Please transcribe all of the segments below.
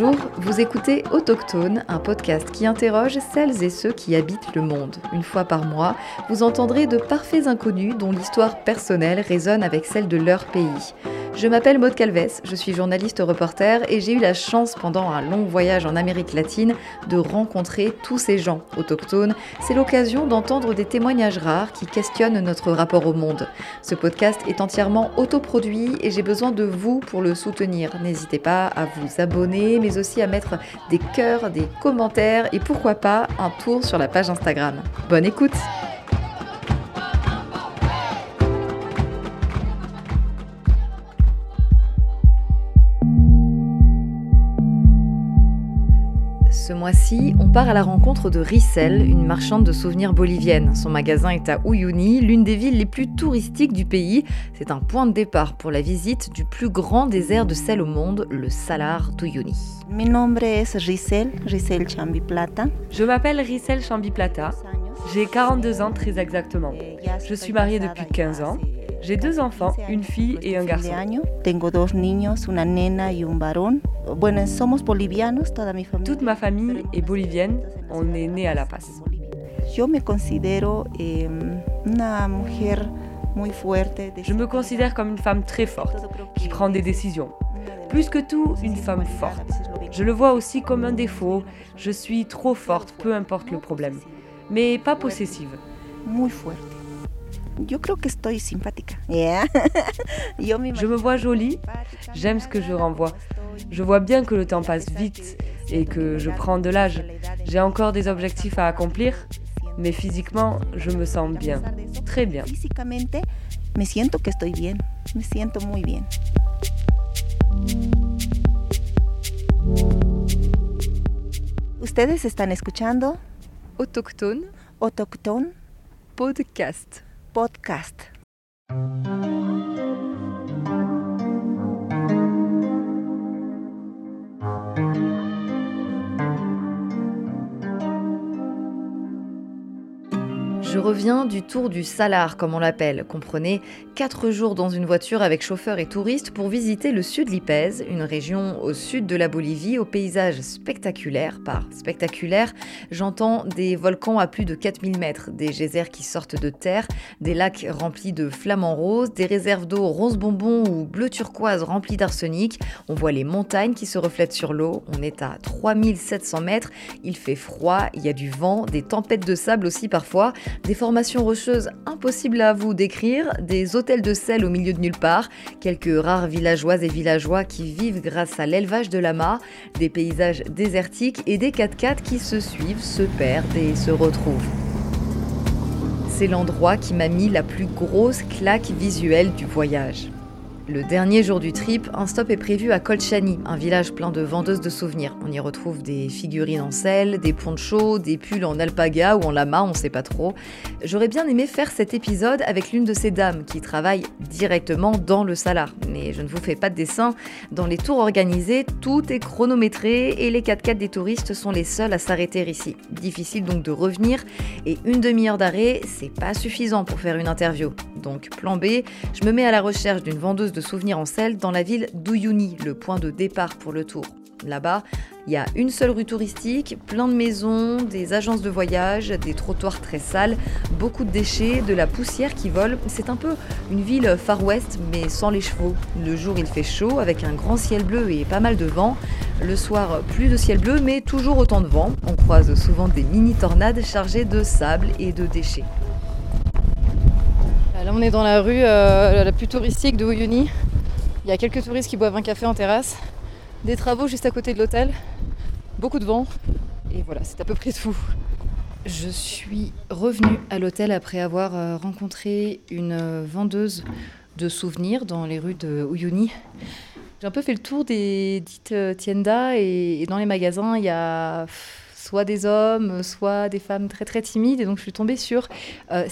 Bonjour, vous écoutez Autochtone, un podcast qui interroge celles et ceux qui habitent le monde. Une fois par mois, vous entendrez de parfaits inconnus dont l'histoire personnelle résonne avec celle de leur pays. Je m'appelle Maude Calves, je suis journaliste reporter et j'ai eu la chance pendant un long voyage en Amérique latine de rencontrer tous ces gens autochtones. C'est l'occasion d'entendre des témoignages rares qui questionnent notre rapport au monde. Ce podcast est entièrement autoproduit et j'ai besoin de vous pour le soutenir. N'hésitez pas à vous abonner mais aussi à mettre des cœurs, des commentaires et pourquoi pas un tour sur la page Instagram. Bonne écoute! Ce mois-ci, on part à la rencontre de Rissel, une marchande de souvenirs bolivienne. Son magasin est à Uyuni, l'une des villes les plus touristiques du pays. C'est un point de départ pour la visite du plus grand désert de sel au monde, le Salar d'Uyuni. Mi nombre es Rissel, Rissel Chambi Plata. Je m'appelle Rissel Chambi Plata. J'ai 42 ans très exactement. Je suis mariée depuis 15 ans. J'ai deux enfants, une fille et un garçon. Toute ma famille est bolivienne. On est né à La Paz. Je me considère comme une femme très forte, qui prend des décisions. Plus que tout, une femme forte. Je le vois aussi comme un défaut. Je suis trop forte, peu importe le problème. Mais pas possessive. Muy fuerte. Je me vois jolie, j'aime ce que je renvoie. Je vois bien que le temps passe vite et que je prends de l'âge. J'ai encore des objectifs à accomplir, mais physiquement, je me sens bien. Très bien. Me siento que estoy bien. Me siento muy bien. Ustedes están escuchando? Autochtone Autochtone Podcast. Podcast. Je reviens du tour du Salar, comme on l'appelle. Comprenez, 4 jours dans une voiture avec chauffeur et touristes pour visiter le sud Lipèze, une région au sud de la Bolivie, au paysage spectaculaire. Par spectaculaire, j'entends des volcans à plus de 4000 mètres, des geysers qui sortent de terre, des lacs remplis de flamants roses, des réserves d'eau rose bonbon ou bleu turquoise remplies d'arsenic. On voit les montagnes qui se reflètent sur l'eau. On est à 3700 mètres, il fait froid, il y a du vent, des tempêtes de sable aussi parfois des formations rocheuses impossibles à vous décrire, des hôtels de sel au milieu de nulle part, quelques rares villageoises et villageois qui vivent grâce à l'élevage de lamas, des paysages désertiques et des 4x4 qui se suivent, se perdent et se retrouvent. C'est l'endroit qui m'a mis la plus grosse claque visuelle du voyage. Le dernier jour du trip, un stop est prévu à Colchani, un village plein de vendeuses de souvenirs. On y retrouve des figurines en sel, des ponchos, des pulls en alpaga ou en lama, on sait pas trop. J'aurais bien aimé faire cet épisode avec l'une de ces dames qui travaille directement dans le salar. Mais je ne vous fais pas de dessin. Dans les tours organisés, tout est chronométré et les 4x4 des touristes sont les seuls à s'arrêter ici. Difficile donc de revenir et une demi-heure d'arrêt, c'est pas suffisant pour faire une interview. Donc plan B, je me mets à la recherche d'une vendeuse de souvenirs en sel dans la ville d'Uyuni, le point de départ pour le tour. Là-bas, il y a une seule rue touristique, plein de maisons, des agences de voyage, des trottoirs très sales, beaucoup de déchets, de la poussière qui vole. C'est un peu une ville Far West, mais sans les chevaux. Le jour, il fait chaud, avec un grand ciel bleu et pas mal de vent. Le soir, plus de ciel bleu, mais toujours autant de vent. On croise souvent des mini-tornades chargées de sable et de déchets. Là, on est dans la rue euh, la plus touristique de Uyuni. Il y a quelques touristes qui boivent un café en terrasse, des travaux juste à côté de l'hôtel, beaucoup de vent, et voilà, c'est à peu près tout. Je suis revenue à l'hôtel après avoir euh, rencontré une euh, vendeuse de souvenirs dans les rues de Uyuni. J'ai un peu fait le tour des dites tiendas et dans les magasins, il y a soit des hommes, soit des femmes très très timides. Et donc je suis tombée sur euh,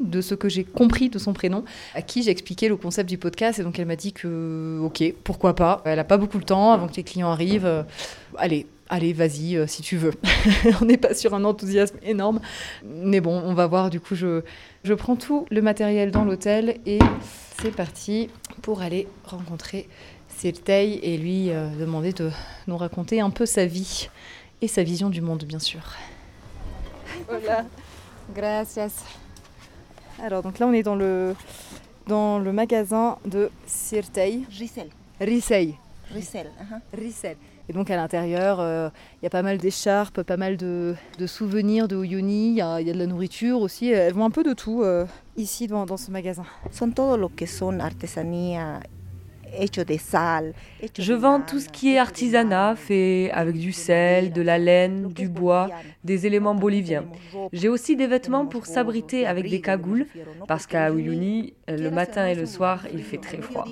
de ce que j'ai compris de son prénom, à qui j'ai expliqué le concept du podcast. Et donc elle m'a dit que, ok, pourquoi pas. Elle n'a pas beaucoup le temps avant que les clients arrivent. Euh, allez, allez, vas-y, euh, si tu veux. on n'est pas sur un enthousiasme énorme. Mais bon, on va voir. Du coup, je, je prends tout le matériel dans l'hôtel et c'est parti pour aller rencontrer Sirtei et lui euh, demandait de nous raconter un peu sa vie et sa vision du monde, bien sûr. Hola, gracias. Alors, donc là, on est dans le, dans le magasin de Sirtei. Rissel. Rissel. Rissel. Et donc à l'intérieur, euh, il y a pas mal d'écharpes, pas mal de, souvenirs de Uyuni, il y, a, de la nourriture aussi. Elles vont un peu de tout euh, ici dans, dans, ce magasin. Son todo lo que son artesanía je vends tout ce qui est artisanat, fait avec du sel, de la laine, du bois, des éléments boliviens. J'ai aussi des vêtements pour s'abriter avec des cagoules, parce qu'à Uyuni, le matin et le soir, il fait très froid.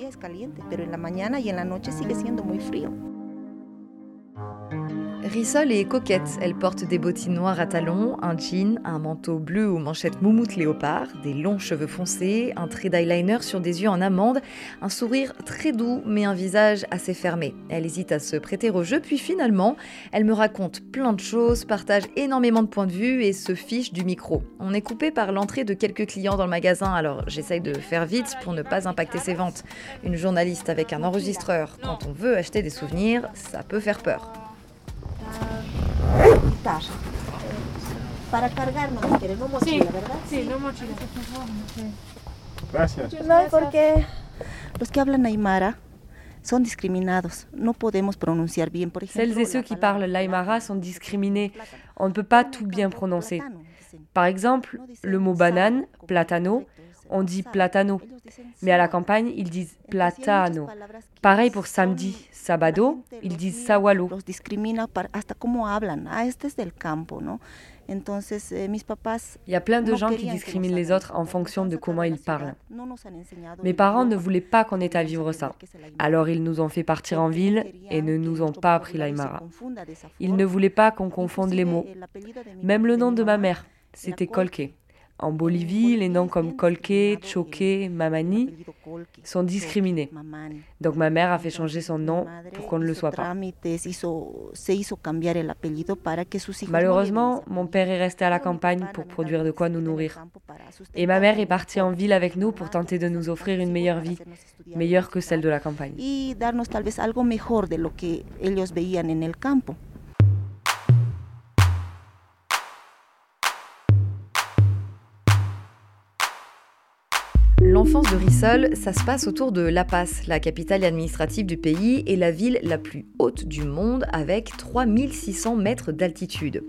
Rissol est coquette. Elle porte des bottines noires à talons, un jean, un manteau bleu aux manchettes moumoute léopard, des longs cheveux foncés, un trait d'eyeliner sur des yeux en amande, un sourire très doux mais un visage assez fermé. Elle hésite à se prêter au jeu puis finalement, elle me raconte plein de choses, partage énormément de points de vue et se fiche du micro. On est coupé par l'entrée de quelques clients dans le magasin alors j'essaye de faire vite pour ne pas impacter ses ventes. Une journaliste avec un enregistreur, quand on veut acheter des souvenirs, ça peut faire peur. Para cargar no quiere, no mochila, ¿verdad? Sí, no mochila. Gracias. No, porque los que hablan aymara sont discriminados. No podemos pronunciar bien, por ejemplo. Celles et ceux qui parlent l'aymara sont discriminés. On ne peut pas tout bien prononcer. Par exemple, le mot banane, platano, on dit platano. Mais à la campagne, ils disent platano. Pareil pour samedi, sabado, ils disent sawalo. Il y a plein de gens qui discriminent les autres en fonction de comment ils parlent. Mes parents ne voulaient pas qu'on ait à vivre ça. Alors ils nous ont fait partir en ville et ne nous ont pas appris l'aymara. Ils ne voulaient pas qu'on confonde les mots. Même le nom de ma mère, c'était Colque. En Bolivie, les noms comme Colque, Choque, Mamani sont discriminés. Donc ma mère a fait changer son nom pour qu'on ne le soit pas. Malheureusement, mon père est resté à la campagne pour produire de quoi nous nourrir. Et ma mère est partie en ville avec nous pour tenter de nous offrir une meilleure vie, meilleure que celle de la campagne. L'enfance de Rissol, ça se passe autour de La Paz, la capitale administrative du pays et la ville la plus haute du monde avec 3600 mètres d'altitude.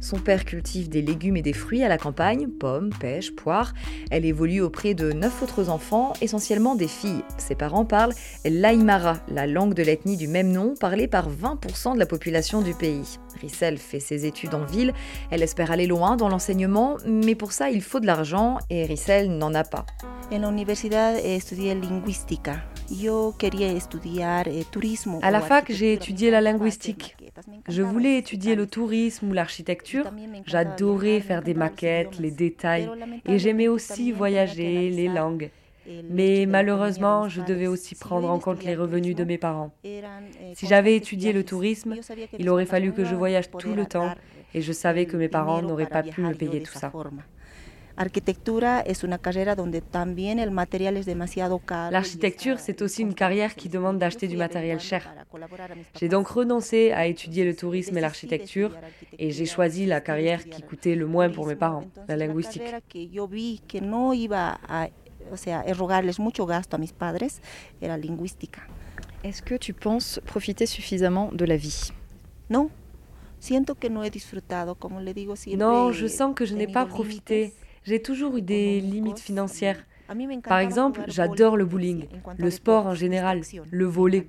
Son père cultive des légumes et des fruits à la campagne, pommes, pêches, poires. Elle évolue auprès de neuf autres enfants, essentiellement des filles. Ses parents parlent l'Aymara, la langue de l'ethnie du même nom, parlée par 20% de la population du pays. Rissel fait ses études en ville, elle espère aller loin dans l'enseignement, mais pour ça il faut de l'argent et Rissel n'en a pas. Linguistique. À la fac, j'ai étudié la linguistique. Je voulais étudier le tourisme ou l'architecture. J'adorais faire des maquettes, les détails, et j'aimais aussi voyager, les langues. Mais malheureusement, je devais aussi prendre en compte les revenus de mes parents. Si j'avais étudié le tourisme, il aurait fallu que je voyage tout le temps, et je savais que mes parents n'auraient pas pu me payer tout ça. L'architecture, c'est aussi une carrière qui demande d'acheter du matériel cher. J'ai donc renoncé à étudier le tourisme et l'architecture et j'ai choisi la carrière qui coûtait le moins pour mes parents, la linguistique. Est-ce que tu penses profiter suffisamment de la vie? Non. Non, je sens que je n'ai pas profité. J'ai toujours eu des limites financières. Par exemple, j'adore le bowling, le sport en général, le volet.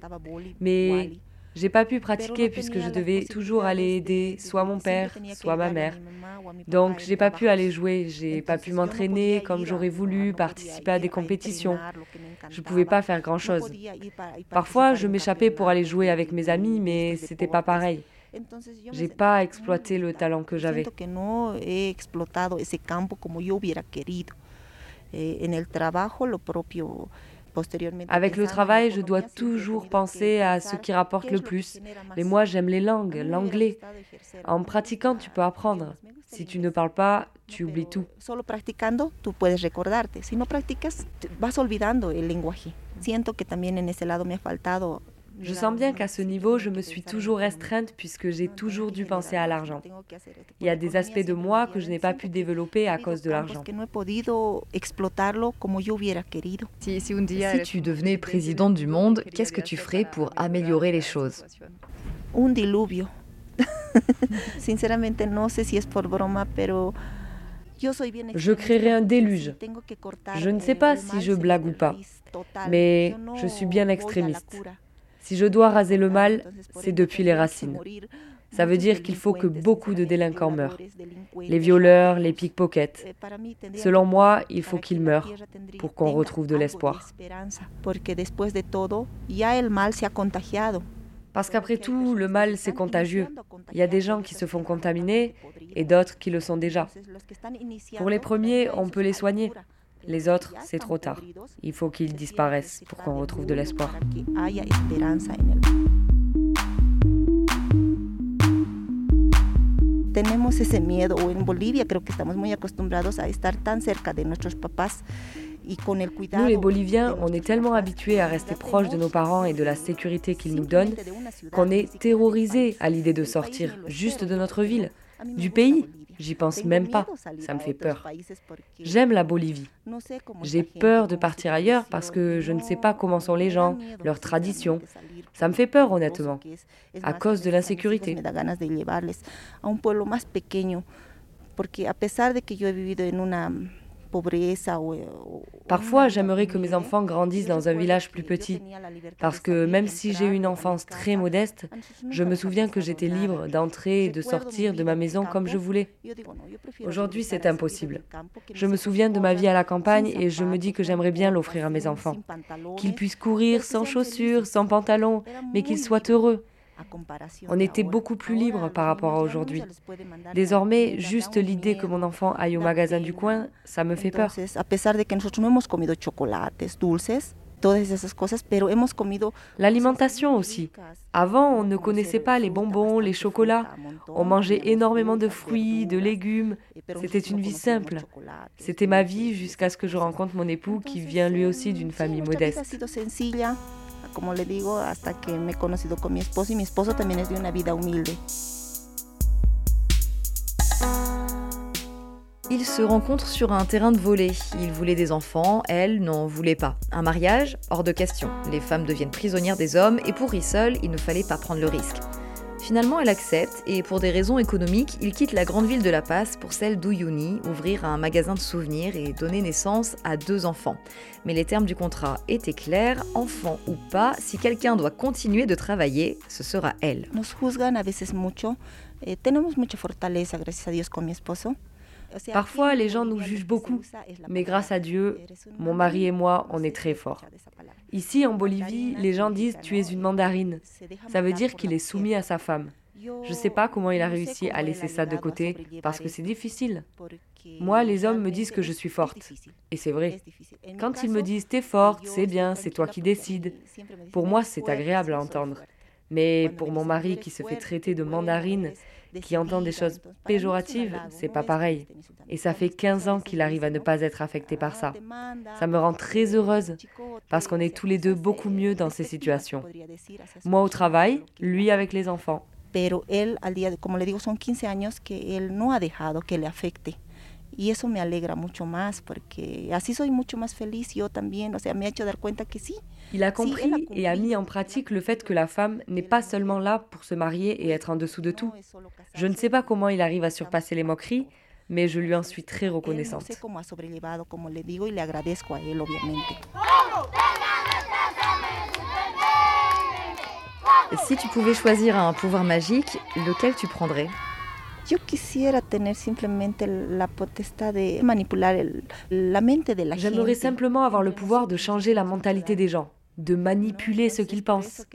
Mais j'ai pas pu pratiquer puisque je devais toujours aller aider soit mon père, soit ma mère. Donc j'ai pas pu aller jouer, j'ai pas pu m'entraîner comme j'aurais voulu, participer à des compétitions. Je pouvais pas faire grand-chose. Parfois, je m'échappais pour aller jouer avec mes amis, mais c'était pas pareil. J'ai pas exploité le talent que j'avais. Avec le travail, je dois toujours penser à ce qui rapporte le plus. Mais moi, j'aime les langues, l'anglais. En pratiquant, tu peux apprendre. Si tu ne parles pas, tu oublies tout. Siento que también en ese lado me ha faltado je sens bien qu'à ce niveau, je me suis toujours restreinte puisque j'ai toujours dû penser à l'argent. Il y a des aspects de moi que je n'ai pas pu développer à cause de l'argent. Si, si tu devenais présidente du monde, qu'est-ce que tu ferais pour améliorer les choses? Un diluvio. Sinceramente, no sé si es por broma, pero je créerai un déluge. Je ne sais pas si je blague ou pas, mais je suis bien extrémiste. Si je dois raser le mal, c'est depuis les racines. Ça veut dire qu'il faut que beaucoup de délinquants meurent. Les violeurs, les pickpockets. Selon moi, il faut qu'ils meurent pour qu'on retrouve de l'espoir. Parce qu'après tout, le mal, c'est contagieux. Il y a des gens qui se font contaminer et d'autres qui le sont déjà. Pour les premiers, on peut les soigner. Les autres, c'est trop tard. Il faut qu'ils disparaissent pour qu'on retrouve de l'espoir. tenemos ese miedo, o en Bolivia creo que estamos muy acostumbrados a estar tan cerca de nuestros papás Nous, les Boliviens, on est tellement habitués à rester proches de nos parents et de la sécurité qu'ils nous donnent qu'on est terrorisés à l'idée de sortir juste de notre ville, du pays. J'y pense même pas, ça me fait peur. J'aime la Bolivie. J'ai peur de partir ailleurs parce que je ne sais pas comment sont les gens, leurs traditions. Ça me fait peur honnêtement, à cause de l'insécurité. Parfois, j'aimerais que mes enfants grandissent dans un village plus petit, parce que même si j'ai eu une enfance très modeste, je me souviens que j'étais libre d'entrer et de sortir de ma maison comme je voulais. Aujourd'hui, c'est impossible. Je me souviens de ma vie à la campagne et je me dis que j'aimerais bien l'offrir à mes enfants. Qu'ils puissent courir sans chaussures, sans pantalon, mais qu'ils soient heureux on était beaucoup plus libre par rapport à aujourd'hui. Désormais, juste l'idée que mon enfant aille au magasin du coin, ça me fait peur. L'alimentation aussi. Avant, on ne connaissait pas les bonbons, les chocolats. On mangeait énormément de fruits, de légumes. C'était une vie simple. C'était ma vie jusqu'à ce que je rencontre mon époux qui vient lui aussi d'une famille modeste. Como le digo, hasta que me he conocido con mi esposo y mi esposo también. Ils se rencontrent sur un terrain de volley. Il voulait des enfants, elle n'en voulait pas. Un mariage Hors de question. Les femmes deviennent prisonnières des hommes et pour seul, il ne fallait pas prendre le risque. Finalement, elle accepte et pour des raisons économiques, il quitte la grande ville de La Paz pour celle d'Uyuni, ouvrir un magasin de souvenirs et donner naissance à deux enfants. Mais les termes du contrat étaient clairs, enfant ou pas, si quelqu'un doit continuer de travailler, ce sera elle. Eh, fortaleza. Parfois, les gens nous jugent beaucoup, mais grâce à Dieu, mon mari et moi, on est très forts. Ici, en Bolivie, les gens disent tu es une mandarine. Ça veut dire qu'il est soumis à sa femme. Je ne sais pas comment il a réussi à laisser ça de côté, parce que c'est difficile. Moi, les hommes me disent que je suis forte. Et c'est vrai. Quand ils me disent t'es forte, c'est bien, c'est toi qui décides. Pour moi, c'est agréable à entendre. Mais pour mon mari qui se fait traiter de mandarine, qui entend des choses péjoratives, c'est pas pareil. Et ça fait 15 ans qu'il arrive à ne pas être affecté par ça. Ça me rend très heureuse parce qu'on est tous les deux beaucoup mieux dans ces situations. Moi au travail, lui avec les enfants. Pero él, al día, como le digo, son 15 años que él no ha dejado que le afecte. Y eso me alegra mucho más porque así soy mucho más feliz yo también. O sea, me ha hecho dar cuenta que sí. Il a compris et a mis en pratique le fait que la femme n'est pas seulement là pour se marier et être en dessous de tout. Je ne sais pas comment il arrive à surpasser les moqueries, mais je lui en suis très reconnaissante. Si tu pouvais choisir un pouvoir magique, lequel tu prendrais? Yo quisiera tener simplemente la potestad de manipular la mente de la J'aimerais simplement avoir le pouvoir de changer la mentalité des gens, de manipuler ce qu'ils pensent.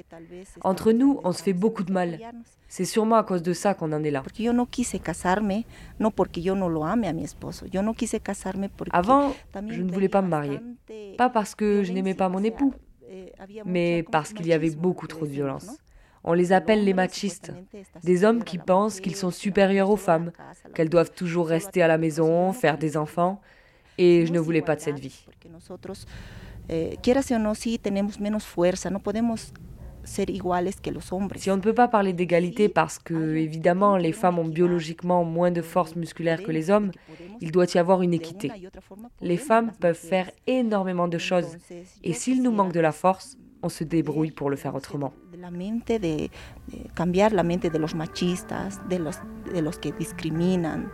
Entre nous, on se fait beaucoup de mal. C'est sûrement à cause de ça qu'on en est là. Avant, je ne voulais pas me marier. Pas parce que je n'aimais pas mon époux, eh, mais parce qu'il y avait beaucoup trop de violence. On les appelle les machistes, des hommes qui pensent qu'ils sont supérieurs aux femmes, qu'elles doivent toujours rester à la maison, faire des enfants, et je ne voulais pas de cette vie. eh. Si on ne peut pas parler d'égalité parce que, évidemment, les femmes ont biologiquement moins de force musculaire que les hommes, il doit y avoir une équité. Les femmes peuvent faire énormément de choses et s'il nous manque de la force, on se débrouille pour le faire autrement. La mente de, cambiar la mente de los machistas, de los, de los que discriminan,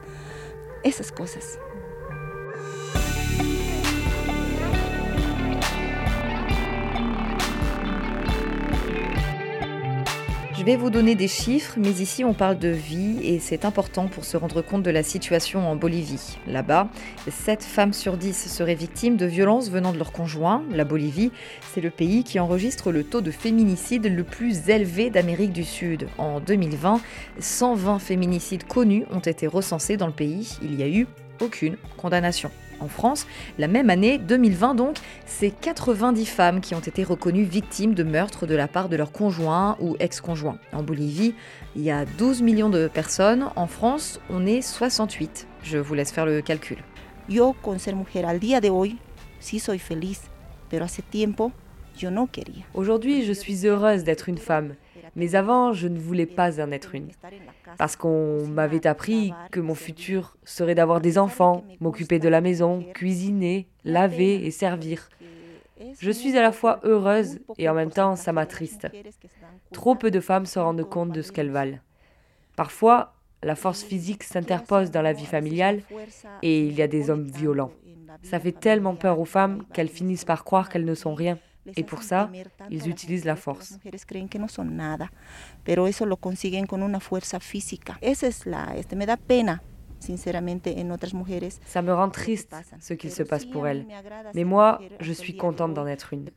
esas cosas. Je vais vous donner des chiffres, mais ici on parle de vie et c'est important pour se rendre compte de la situation en Bolivie. Là-bas, 7 femmes sur 10 seraient victimes de violences venant de leur conjoint. La Bolivie, c'est le pays qui enregistre le taux de féminicide le plus élevé d'Amérique du Sud. En 2020, 120 féminicides connus ont été recensés dans le pays. Il n'y a eu aucune condamnation en France. La même année, 2020 donc, c'est 90 femmes qui ont été reconnues victimes de meurtres de la part de leur conjoint ou ex-conjoint. En Bolivie, il y a 12 millions de personnes. En France, on est 68. Je vous laisse faire le calcul. Yo, con ser mujer al día de hoy, sí soy feliz, pero hace tiempo yo no quería. Aujourd'hui, je suis heureuse d'être une femme, mais avant, je ne voulais pas en être une parce qu'on m'avait appris que mon futur serait d'avoir des enfants, m'occuper de la maison, cuisiner, laver et servir. Je suis à la fois heureuse et en même temps ça m'attriste. Trop peu de femmes se rendent compte de ce qu'elles valent. Parfois, la force physique s'interpose dans la vie familiale et il y a des hommes violents. Ça fait tellement peur aux femmes qu'elles finissent par croire qu'elles ne sont rien. Et pour ça, ils utilisent la force. Pero eso lo consiguen con una fuerza física. Esa es la, este, me da pena Ça me rend triste ce qu'il se passe pour elles. Mais moi, je suis contente d'en être une.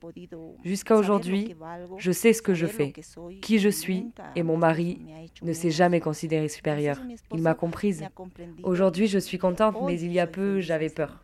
Jusqu'à aujourd'hui, je sais ce que je fais, qui je suis, et mon mari ne s'est jamais considéré supérieur. Il m'a comprise. Aujourd'hui, je suis contente, mais il y a peu, j'avais peur,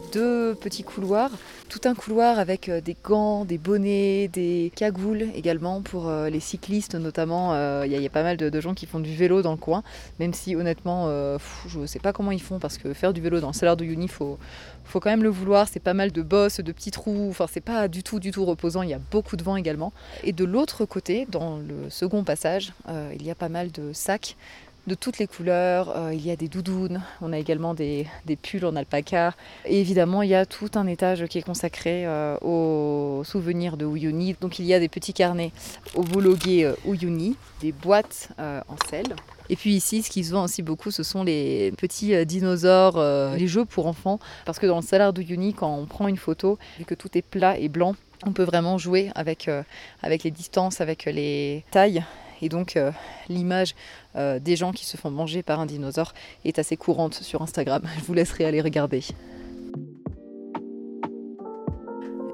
deux petits couloirs, tout un couloir avec euh, des gants, des bonnets, des cagoules également pour euh, les cyclistes notamment. Euh, il y, a pas mal de, gens qui font du vélo dans le coin, même si honnêtement, je ne sais pas comment ils font parce que faire du vélo dans le salaire de Uni, faut, faut quand même le vouloir. C'est pas mal de bosses, de petits trous. Enfin, c'est pas du tout, du tout reposant. Il y a beaucoup de vent également. Et de l'autre côté, dans le second passage, il y a pas mal de sacs de toutes les couleurs. Euh, il y a des doudounes, on a également des, pulls en alpaca. Et évidemment, il y a tout un étage qui est consacré euh, aux souvenirs de Uyuni. Donc il y a des petits carnets homologués euh, des boîtes en sel. Et puis ici, ce qui se vend aussi beaucoup, ce sont les petits dinosaures, les jeux pour enfants. Parce que dans le salaire d'Uyuni, quand on prend une photo, vu que tout est plat et blanc, on peut vraiment jouer avec les distances, avec les tailles. Et donc euh, l'image euh, des gens qui se font manger par un dinosaure est assez courante sur Instagram. Je vous laisserai aller regarder.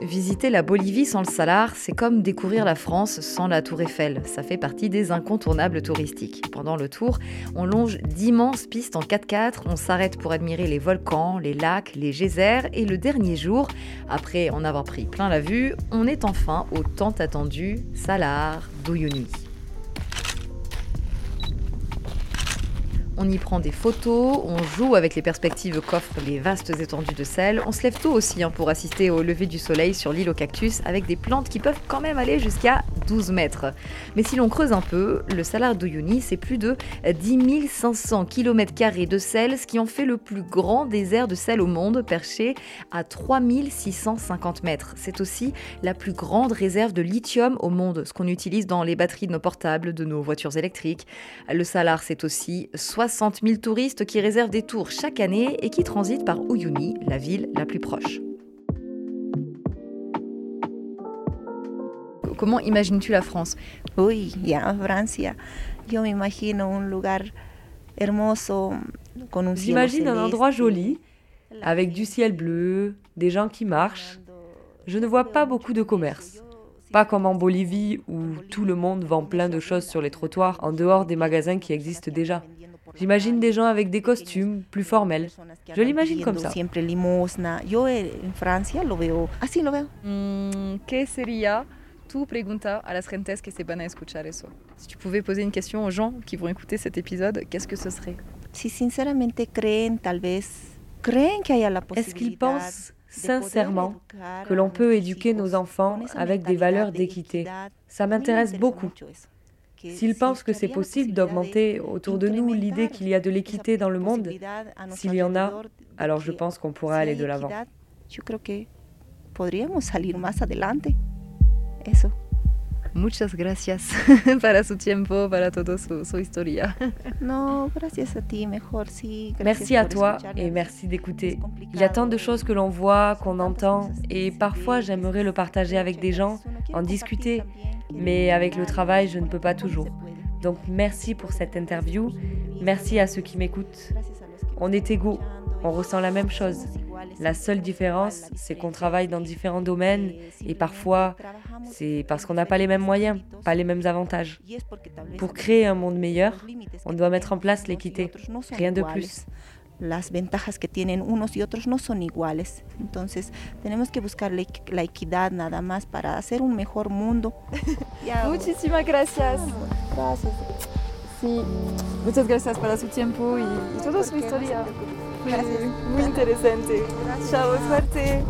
Visiter la Bolivie sans le Salar, c'est comme découvrir la France sans la Tour Eiffel. Ça fait partie des incontournables touristiques. Pendant le tour, on longe d'immenses pistes en 4x4, on s'arrête pour admirer les volcans, les lacs, les geysers et le dernier jour, après en avoir pris plein la vue, on est enfin au tant attendu Salar d'Uyuni. On y prend des photos, on joue avec les perspectives qu'offrent les vastes étendues de sel. On se lève tôt aussi hein, pour assister au lever du soleil sur l'île aux cactus avec des plantes qui peuvent quand même aller jusqu'à 12 mètres. Mais si l'on creuse un peu, le Salar d'Uyuni, c'est plus de 10 500 km de sel, ce qui en fait le plus grand désert de sel au monde, perché à 3650 mètres. C'est aussi la plus grande réserve de lithium au monde, ce qu'on utilise dans les batteries de nos portables, de nos voitures électriques. Le Salar, c'est aussi 60 60 000 touristes qui réservent des tours chaque année et qui transitent par Uyuni, la ville la plus proche. Comment imagines-tu la France? Oui, ya, Francia. Yo me imagino un lugar hermoso con un J'imagine un endroit joli, avec du ciel bleu, des gens qui marchent. Je ne vois pas beaucoup de commerce. Pas comme en Bolivie où tout le monde vend plein de choses sur les trottoirs en dehors des magasins qui existent déjà. J'imagine des gens avec des costumes plus formels. Je l'imagine comme ça. Siempre limosna. Yo en Francia lo veo, así lo veo. Mm, ¿Qué sería tu pregunta a las gentes que se van a escuchar eso? Si tu pouvais poser une question aux gens qui vont écouter cet épisode, qu'est-ce que ce serait? Si sinceramente creen, tal vez, creen que haya la Est-ce qu'ils pensent sincèrement que l'on peut éduquer nos enfants avec des valeurs d'équité? Ça m'intéresse beaucoup. S'ils pensent que c'est possible d'augmenter autour de nous l'idée qu'il y a de l'équité dans le monde, s'il y en a, alors je pense qu'on pourra aller de l'avant. Je crois que podríamos salir más adelante. Eso. Muchas gracias para su tiempo, para toda su, su historia. No, gracias a ti, mejor sí. Merci à toi et merci d'écouter. Il y a tant de choses que l'on voit, qu'on entend, et parfois j'aimerais le partager avec des gens, en discuter, mais avec le travail, je ne peux pas toujours. Donc merci pour cette interview, merci à ceux qui m'écoutent. On est égaux, on ressent la même chose. La seule différence, c'est qu'on travaille dans différents domaines et parfois, c'est parce qu'on n'a pas les mêmes moyens, pas les mêmes avantages. Pour créer un monde meilleur, on doit mettre en place l'équité, rien de plus. Las ventajas que tienen unos y otros no son iguales. Entonces, tenemos que buscar la equidad nada más para hacer un mejor mundo. Muchísimas gracias. Gracias. Sí, muchas gracias por su tiempo y, toda su historia. Muy interesante. Chao, suerte.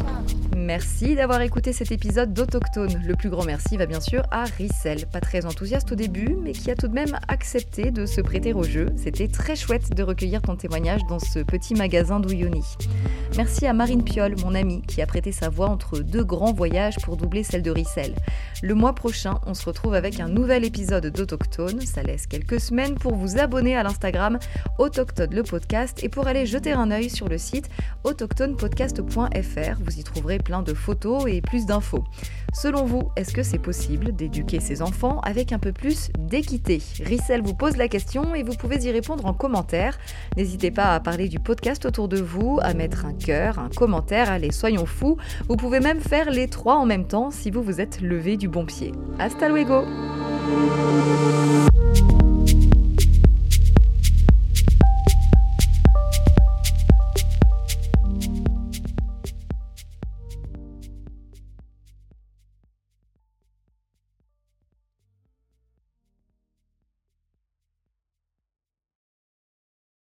Merci d'avoir écouté cet épisode d'Autochtone. Le plus grand merci va bien sûr à Rissel, pas très enthousiaste au début, mais qui a tout de même accepté de se prêter au jeu. C'était très chouette de recueillir ton témoignage dans ce petit magasin d'Ouyoni. Merci à Marine Piol, mon amie, qui a prêté sa voix entre deux grands voyages pour doubler celle de Rissel. Le mois prochain, on se retrouve avec un nouvel épisode d'Autochtone. Ça laisse quelques semaines pour vous abonner à l'Instagram Autochtone le podcast et pour aller jeter un œil sur le site autochtonepodcast.fr. Vous y trouverez de photos et plus d'infos. Selon vous, est-ce que c'est possible d'éduquer ses enfants avec un peu plus d'équité? Rissel vous pose la question et vous pouvez y répondre en commentaire. N'hésitez pas à parler du podcast autour de vous, à mettre un cœur, un commentaire, allez, soyons fous. Vous pouvez même faire les trois en même temps si vous vous êtes levé du bon pied. Hasta luego